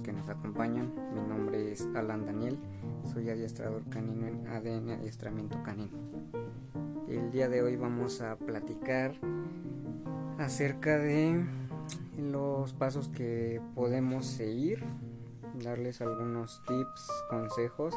que nos acompañan. Mi nombre es Alan Daniel, soy adiestrador canino en ADN Adiestramiento Canino. El día de hoy vamos a platicar acerca de los pasos que podemos seguir, darles algunos tips, consejos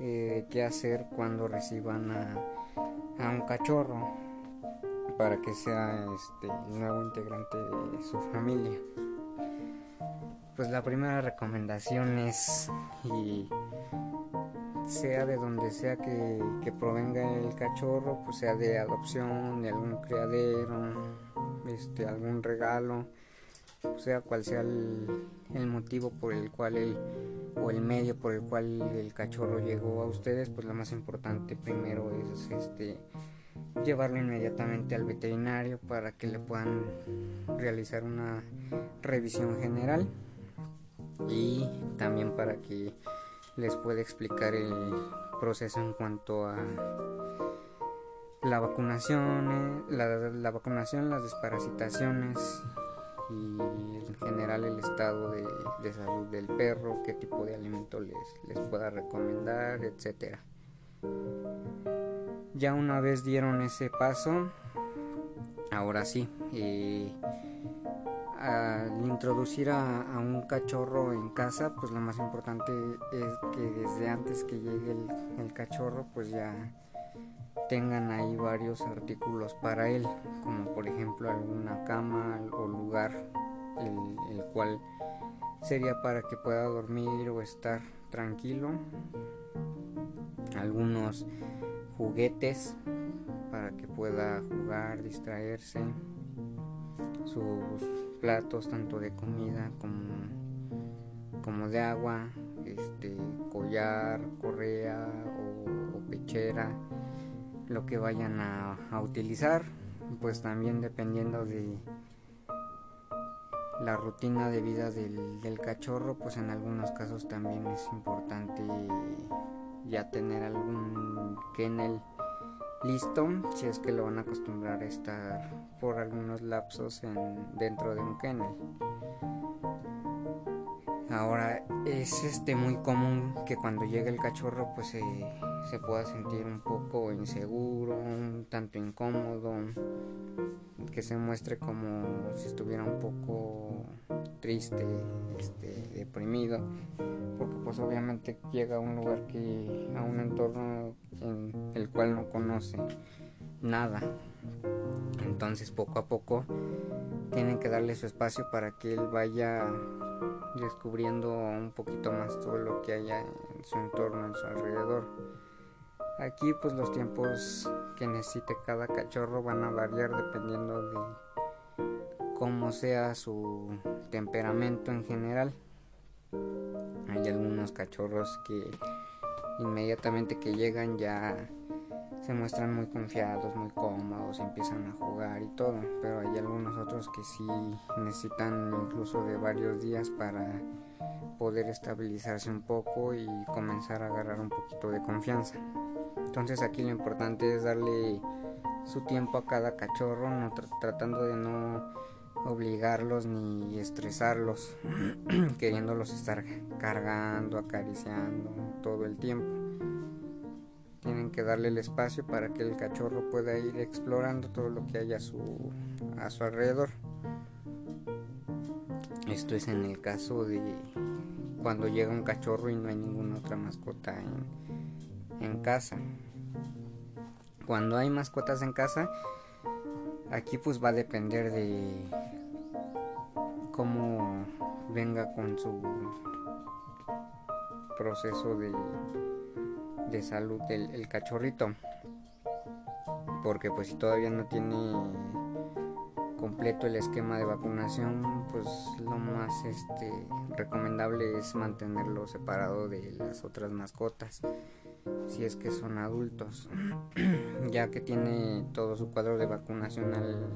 eh, qué hacer cuando reciban a, un cachorro para que sea este nuevo integrante de su familia. Pues la primera recomendación es y sea de donde sea que, provenga el cachorro, pues sea de adopción, de algún criadero, este, algún regalo, sea cual sea el, el, motivo por el cual el o el medio por el cual el cachorro llegó a ustedes, pues lo más importante primero es este llevarlo inmediatamente al veterinario para que le puedan realizar una revisión general y también para que les pueda explicar el proceso en cuanto a la vacunación, eh, la, vacunación, las desparasitaciones y en general el estado de, salud del perro, qué tipo de alimento les, les pueda recomendar, etcétera. Ya una vez dieron ese paso, ahora sí, eh, al introducir a, un cachorro en casa, pues lo más importante es que desde antes que llegue el, cachorro, pues ya tengan ahí varios artículos para él, como por ejemplo alguna cama o lugar el, el, cual sería para que pueda dormir o estar tranquilo, algunos juguetes para que pueda jugar, distraerse, sus platos tanto de comida como, como de agua, este, collar, correa o, pechera, lo que vayan a, utilizar, pues también dependiendo de la rutina de vida del, del, cachorro, pues en algunos casos también es importante ya tener algún kennel listo si es que lo van a acostumbrar a estar por algunos lapsos en, dentro de un kennel. Ahora es este muy común que cuando llega el cachorro pues se pueda sentir un poco inseguro, un tanto incómodo, que se muestre como si estuviera un poco triste, este, deprimido, porque pues obviamente llega a un lugar que a un entorno en el cual no conoce nada. Entonces poco a poco tienen que darle su espacio para que él vaya descubriendo un poquito más todo lo que haya en su entorno, en su alrededor. Aquí pues los tiempos que necesite cada cachorro van a variar dependiendo de cómo sea su temperamento en general. Hay algunos cachorros que inmediatamente que llegan ya se muestran muy confiados, muy cómodos, empiezan a jugar y todo, pero hay algunos otros que sí necesitan incluso de varios días para poder estabilizarse un poco y comenzar a agarrar un poquito de confianza. Entonces aquí lo importante es darle su tiempo a cada cachorro, tratando de no obligarlos ni estresarlos, queriéndolos estar cargando, acariciando todo el tiempo. Tienen que darle el espacio para que el cachorro pueda ir explorando todo lo que hay a su, a su alrededor. Esto es en el caso de cuando llega un cachorro y no hay ninguna otra mascota en, en casa. Cuando hay mascotas en casa, aquí pues va a depender de cómo venga con su proceso de, de salud el, cachorrito. Porque pues si todavía no tiene completo el esquema de vacunación pues lo más este recomendable es mantenerlo separado de las otras mascotas si es que son adultos ya que tiene todo su cuadro de vacunación al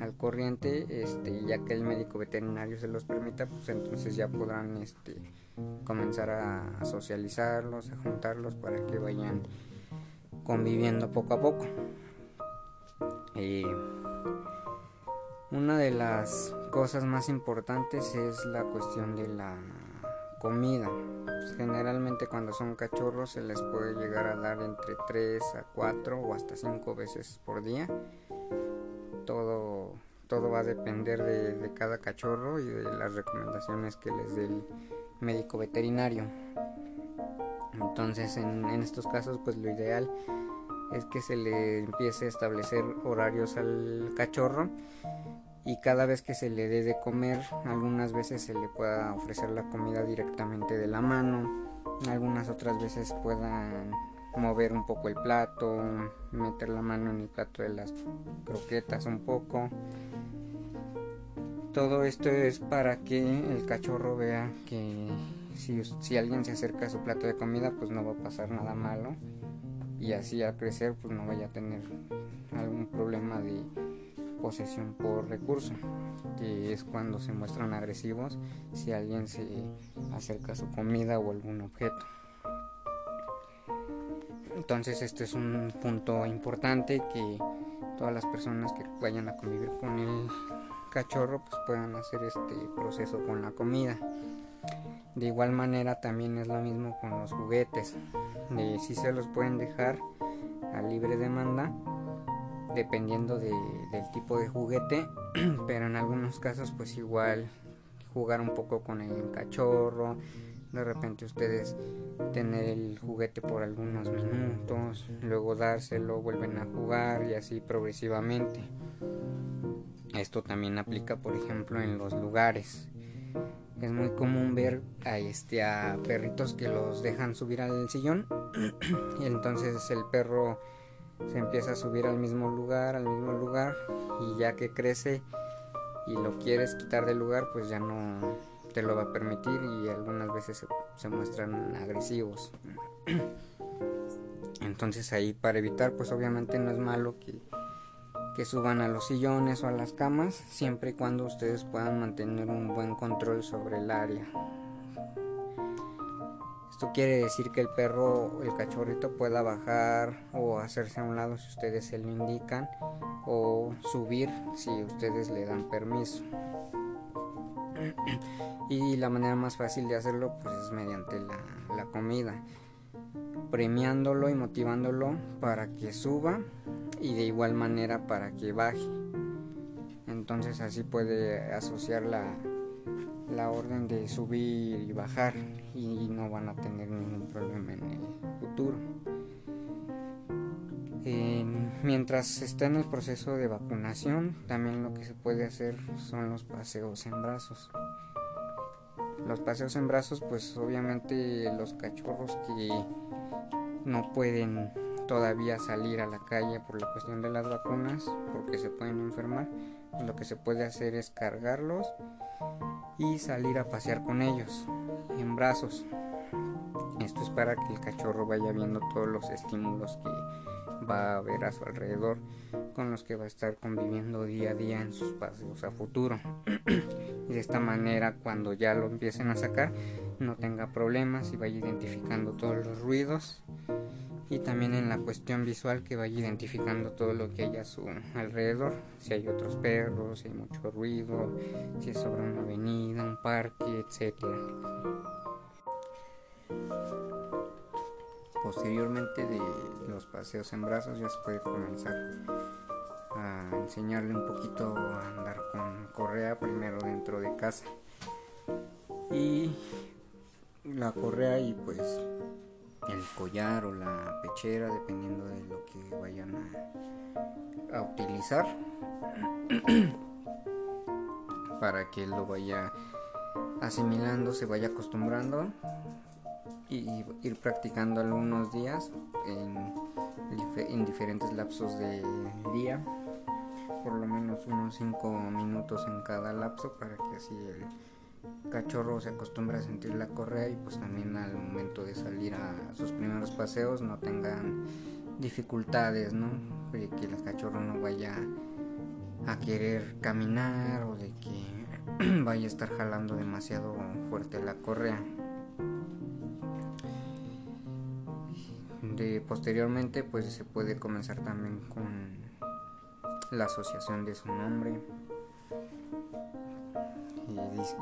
al corriente, este, ya que el médico veterinario se los permita, pues entonces ya podrán este, comenzar a, socializarlos, a juntarlos para que vayan conviviendo poco a poco. Una de las cosas más importantes es la cuestión de la comida. Pues, generalmente cuando son cachorros se les puede llegar a dar entre 3 a 4 o hasta 5 veces por día. Todo, todo va a depender de, cada cachorro y de las recomendaciones que les dé el médico veterinario. Entonces en, en estos casos pues lo ideal es que se le empiece a establecer horarios al cachorro y cada vez que se le dé de comer, algunas veces se le pueda ofrecer la comida directamente de la mano, algunas otras veces puedan mover un poco el plato, meter la mano en el plato de las croquetas un poco. Todo esto es para que el cachorro vea que si, si alguien se acerca a su plato de comida, pues no va a pasar nada malo y así al crecer pues no vaya a tener algún problema de posesión por recurso, que es cuando se muestran agresivos si alguien se acerca a su comida o algún objeto. Entonces este es un punto importante que todas las personas que vayan a convivir con el cachorro pues puedan hacer este proceso con la comida. De igual manera también es lo mismo con los juguetes. Si se los pueden dejar a libre demanda dependiendo del tipo de juguete, pero en algunos casos pues igual jugar un poco con el cachorro, de repente ustedes tener el juguete por algunos minutos, luego dárselo, vuelven a jugar y así progresivamente. Esto también aplica por ejemplo en los lugares. Es muy común ver a este a perritos que los dejan subir al sillón y entonces el perro se empieza a subir al mismo lugar, al mismo lugar y ya que crece y lo quieres quitar del lugar pues ya no te lo va a permitir y algunas veces se, muestran agresivos. Entonces ahí para evitar pues obviamente no es malo que, que suban a los sillones o a las camas siempre y cuando ustedes puedan mantener un buen control sobre el área. Esto quiere decir que el perro, el cachorrito pueda bajar o hacerse a un lado si ustedes se lo indican o subir si ustedes le dan permiso. Y la manera más fácil de hacerlo pues es mediante la, la comida, premiándolo y motivándolo para que suba y de igual manera para que baje. Entonces así puede asociar la, la orden de subir y bajar y no van a tener ningún problema en el futuro. mientras está en el proceso de vacunación, también lo que se puede hacer son los paseos en brazos. Los paseos en brazos, pues obviamente los cachorros que no pueden todavía salir a la calle por la cuestión de las vacunas, porque se pueden enfermar, lo que se puede hacer es cargarlos y salir a pasear con ellos en brazos. Esto es para que el cachorro vaya viendo todos los estímulos que va a ver a su alrededor con los que va a estar conviviendo día a día en sus paseos a futuro. y de esta manera cuando ya lo empiecen a sacar no tenga problemas y vaya identificando todos los ruidos y también en la cuestión visual que vaya identificando todo lo que hay a su alrededor, si hay otros perros, si hay mucho ruido, si es sobre una avenida, un parque, etc. Posteriormente de los paseos en brazos ya se puede comenzar a enseñarle un poquito a andar con correa primero dentro de casa. Y la correa y pues el collar o la pechera dependiendo de lo que vayan a, utilizar para que lo vaya asimilando, se vaya acostumbrando y ir practicando algunos días en, en diferentes lapsos de día, por lo menos unos 5 minutos en cada lapso para que así el cachorro se acostumbra a sentir la correa y pues también al momento de salir a sus primeros paseos no tengan dificultades, ¿no? De que el cachorro no vaya a querer caminar o de que vaya a estar jalando demasiado fuerte la correa. De posteriormente pues se puede comenzar también con la asociación de su nombre.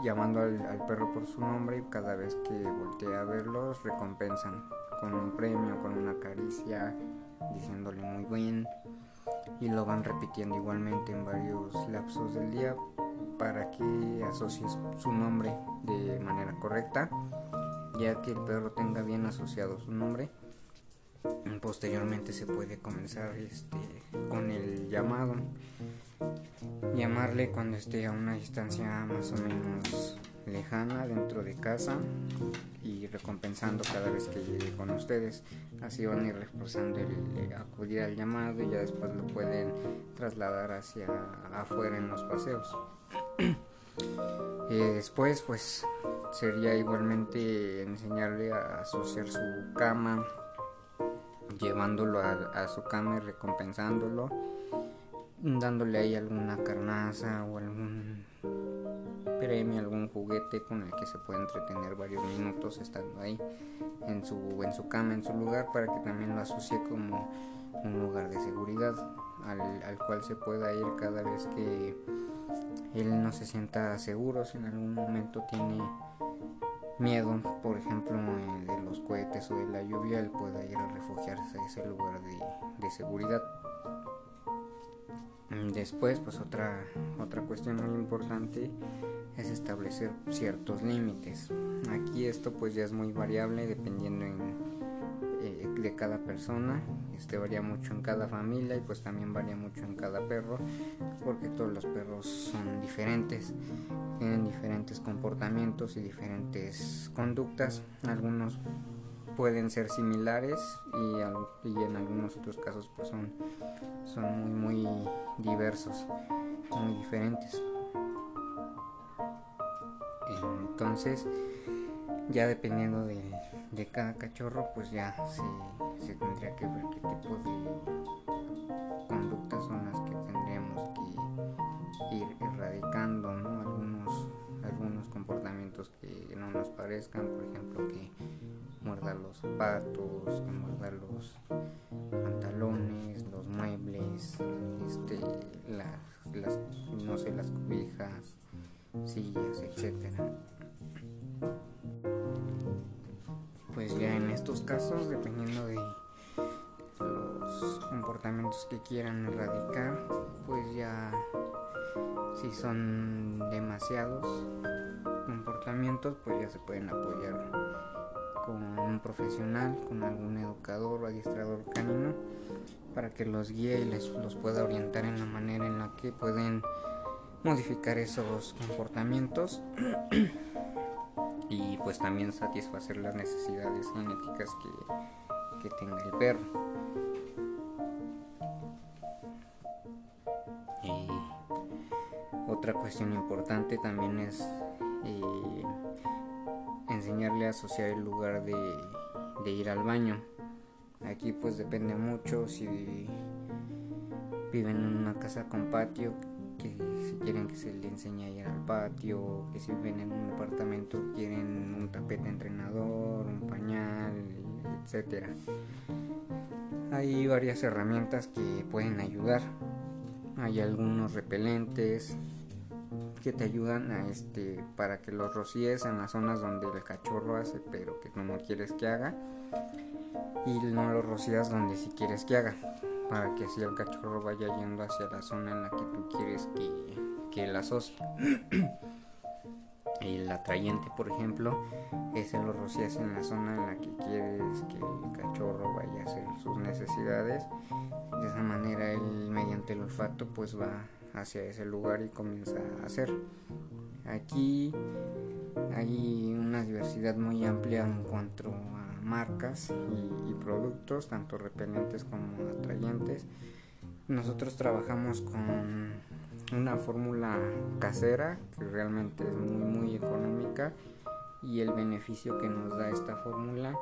Llamando al, perro por su nombre y cada vez que voltea a verlos recompensan con un premio, con una caricia, diciéndole muy bien. Y lo van repitiendo igualmente en varios lapsos del día para que asocies su nombre de manera correcta. Ya que el perro tenga bien asociado su nombre posteriormente se puede comenzar este, con el llamado. Llamarle cuando esté a una distancia más o menos lejana dentro de casa y recompensando cada vez que llegue con ustedes. Así van a ir reforzando el, acudir al llamado y ya después lo pueden trasladar hacia afuera en los paseos. Eh, después pues sería igualmente enseñarle a asociar su cama llevándolo a, su cama y recompensándolo, dándole ahí alguna carnaza o algún premio, algún juguete con el que se puede entretener varios minutos estando ahí en su, en su cama, en su lugar, para que también lo asocie como un lugar de seguridad al, al cual se pueda ir cada vez que él no se sienta seguro, si en algún momento tiene miedo, por ejemplo, de los cohetes o de la lluvia, él pueda ir a refugiarse a ese lugar de, seguridad. Mm, después, pues otra, otra cuestión muy importante es establecer ciertos límites. Aquí esto pues ya es muy variable dependiendo eh, de cada persona este varía mucho en cada familia y pues también varía mucho en cada perro porque todos los perros son diferentes tienen diferentes comportamientos y diferentes conductas. Algunos pueden ser similares y, en algunos otros casos pues son, son muy muy diversos muy diferentes. Entonces ya dependiendo de, de cada cachorro pues ya se se tendría que ver qué tipo de conductas son las que tendríamos que ir erradicando, ¿no? Algunos, algunos comportamientos que no nos parezcan, por ejemplo, que muerda los zapatos, que muerda los pantalones, los muebles, este, las, las, no sé, las cobijas, sillas, etcétera. Casos, dependiendo de los comportamientos que quieran erradicar, pues ya si son demasiados comportamientos, pues ya se pueden apoyar con un profesional, con algún educador o adiestrador canino para que los guíe y les los pueda orientar en la manera en la que pueden modificar esos comportamientos y pues también satisfacer las necesidades genéticas que, que tenga el perro. Y otra cuestión importante también es eh, enseñarle a asociar el lugar de, de ir al baño. Aquí pues depende mucho si viven en una casa con patio que si quieren que se le enseñe a ir al patio, que si viven en un apartamento quieren un tapete entrenador, un pañal, etcétera. Hay varias herramientas que pueden ayudar. Hay algunos repelentes que te ayudan a este para que los rocíes en las zonas donde el cachorro hace pero que no quieres que haga y no los rocías donde si quieres que haga para que así el cachorro vaya yendo hacia la zona en la que tú quieres que, que él asocie. el atrayente, por ejemplo, es el lo rocías en la zona en la que quieres que el cachorro vaya a hacer sus necesidades. De esa manera él mediante el olfato pues va hacia ese lugar y comienza a hacer. Aquí hay una diversidad muy amplia en cuanto a marcas y, productos, tanto repelentes como atrayentes. Nosotros trabajamos con una fórmula casera que realmente es muy muy económica y el beneficio que nos da esta fórmula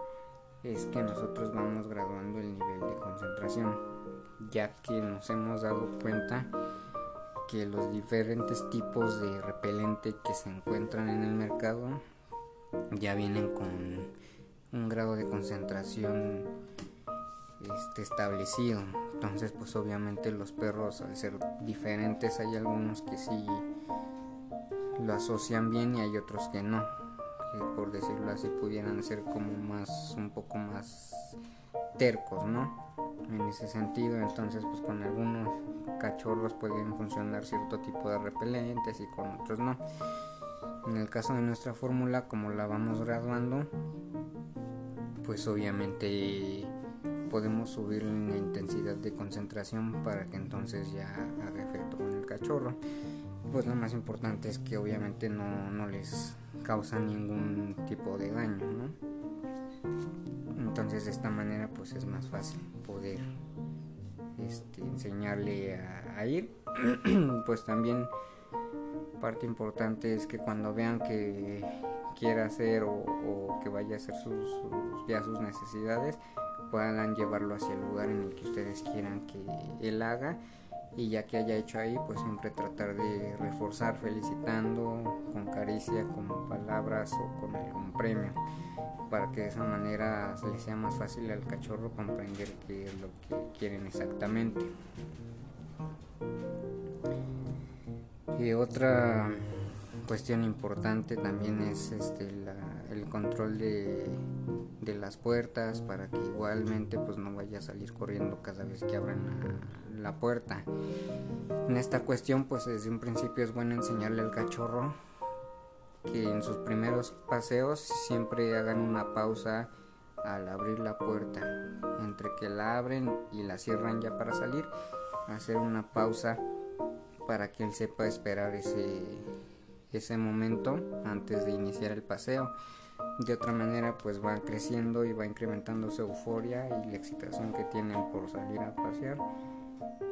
es que nosotros vamos graduando el nivel de concentración ya que nos hemos dado cuenta que los diferentes tipos de repelente que se encuentran en el mercado ya vienen con un grado de concentración este, establecido. Entonces, pues obviamente los perros al ser diferentes hay algunos que sí lo asocian bien y hay otros que no. Por decirlo así pudieran ser como más un poco más tercos no en ese sentido entonces pues con algunos cachorros pueden funcionar cierto tipo de repelentes y con otros no. En el caso de nuestra fórmula como la vamos graduando pues obviamente podemos subir la intensidad de concentración para que entonces ya haga efecto con el cachorro. Pues lo más importante es que obviamente no, no les causa ningún tipo de daño entonces de esta manera pues es más fácil poder este, enseñarle a, ir. Pues también parte importante es que cuando vean que quiera hacer o, que vaya a hacer sus, ya sus necesidades puedan llevarlo hacia el lugar en el que ustedes quieran que él haga. Y ya que haya hecho ahí pues siempre tratar de reforzar felicitando con caricia con palabras o con algún premio para que de esa manera le sea más fácil al cachorro comprender qué es lo que quieren exactamente. Y otra cuestión importante también es este el control de, las puertas para que igualmente pues no vaya a salir corriendo cada vez que abran la, la puerta. En esta cuestión pues desde un principio es bueno enseñarle al cachorro que en sus primeros paseos siempre hagan una pausa al abrir la puerta. Entre que la abren y la cierran ya para salir hacer una pausa para que él sepa esperar ese ese momento antes de iniciar el paseo. De otra manera, pues va creciendo y va incrementando su euforia y la excitación que tienen por salir a pasear.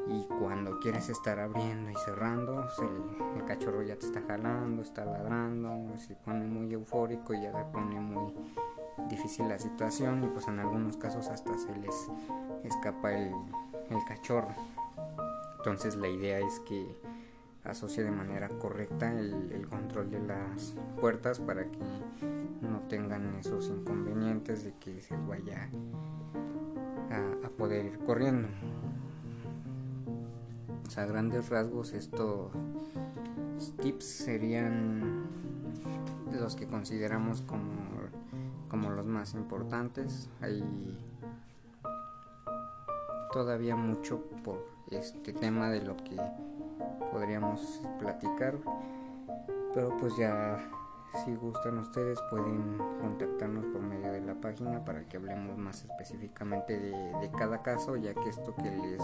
Y cuando quieres estar abriendo y cerrando, pues, el, cachorro ya te está jalando, está ladrando, se pone muy eufórico y ya le pone muy difícil la situación y pues en algunos casos hasta se les escapa el cachorro. Entonces la idea es que asocie de manera correcta el, control de las puertas para que no tengan esos inconvenientes de que se vaya a, poder ir corriendo. a grandes rasgos estos tips serían los que consideramos como, como los más importantes. Hay todavía mucho por este tema de lo que podríamos platicar. Pero pues ya si gustan ustedes pueden contactarnos por medio de la página para que hablemos más específicamente de, cada caso, ya que esto que les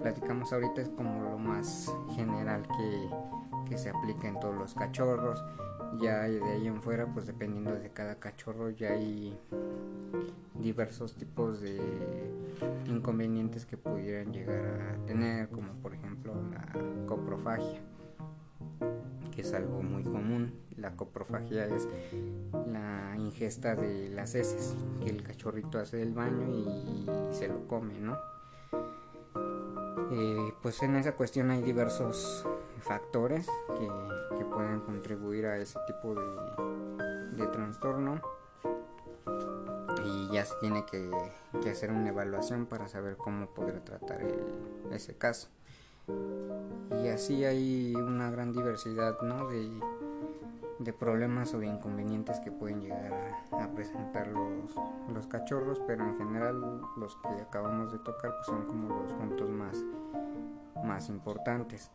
platicamos ahorita es como lo más general que, que se aplica en todos los cachorros. Ya de ahí en fuera, pues dependiendo de cada cachorro, ya hay diversos tipos de inconvenientes que pudieran llegar a tener, como por ejemplo la coprofagia, que es algo muy común. La coprofagia es la ingesta de las heces que el cachorrito hace del baño y, se lo come, ¿no? Eh, pues en esa cuestión hay diversos factores que, pueden contribuir a ese tipo de, trastorno y ya se tiene que, hacer una evaluación para saber cómo poder tratar ese caso. Y así hay una gran diversidad de, problemas o de inconvenientes que pueden llegar a, presentar los, los, cachorros, pero en general los que acabamos de tocar pues, son como los puntos más, más importantes.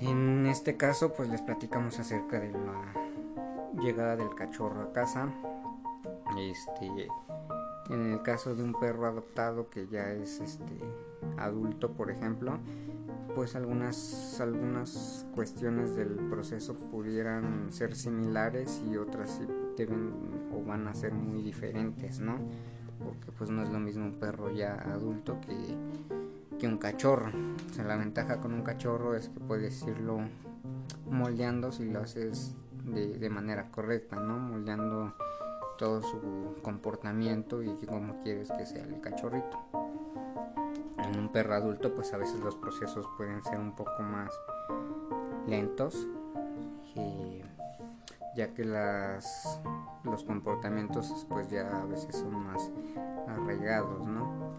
En este caso pues les platicamos acerca de la llegada del cachorro a casa, este, en el caso de un perro adoptado que ya es este adulto, por ejemplo, pues algunas algunas cuestiones del proceso pudieran ser similares y otras deben o van a ser muy diferentes, ¿no? Porque pues no es lo mismo un perro ya adulto que, que un cachorro. O sea, la ventaja con un cachorro es que puedes irlo moldeando si lo haces de, de manera correcta, ¿no? Moldeando todo su comportamiento y cómo quieres que sea el cachorrito. En un perro adulto pues a veces los procesos pueden ser un poco más lentos ya que las, los comportamientos pues ya a veces son más arraigados, ¿no?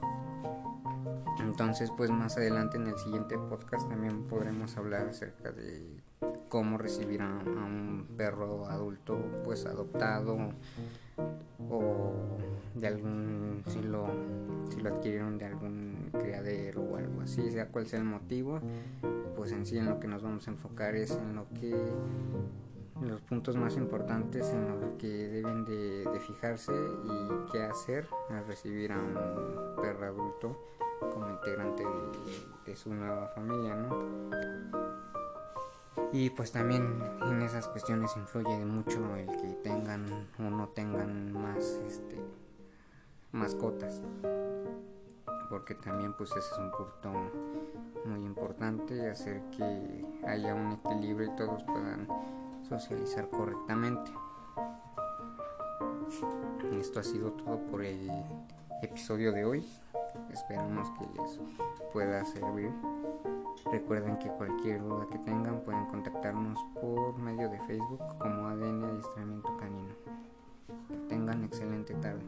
Entonces pues más adelante en el siguiente podcast también podremos hablar acerca de cómo recibir a, un perro adulto pues adoptado o de algún si lo si lo adquirieron de algún criadero o algo así sea cual sea el motivo pues en sí en lo que nos vamos a enfocar es en lo que los puntos más importantes en los que deben de, fijarse y qué hacer al recibir a un perro adulto como integrante de, su nueva familia, ¿no? Y pues también en esas cuestiones influye mucho el que tengan o no tengan más este mascotas. Porque también pues ese es un punto muy importante, hacer que haya un equilibrio y todos puedan socializar correctamente. Esto ha sido todo por el episodio de hoy. Esperamos que les pueda servir. Recuerden que cualquier duda que tengan pueden contactarnos por medio de Facebook como ADN Adiestramiento Canino. Que tengan excelente tarde.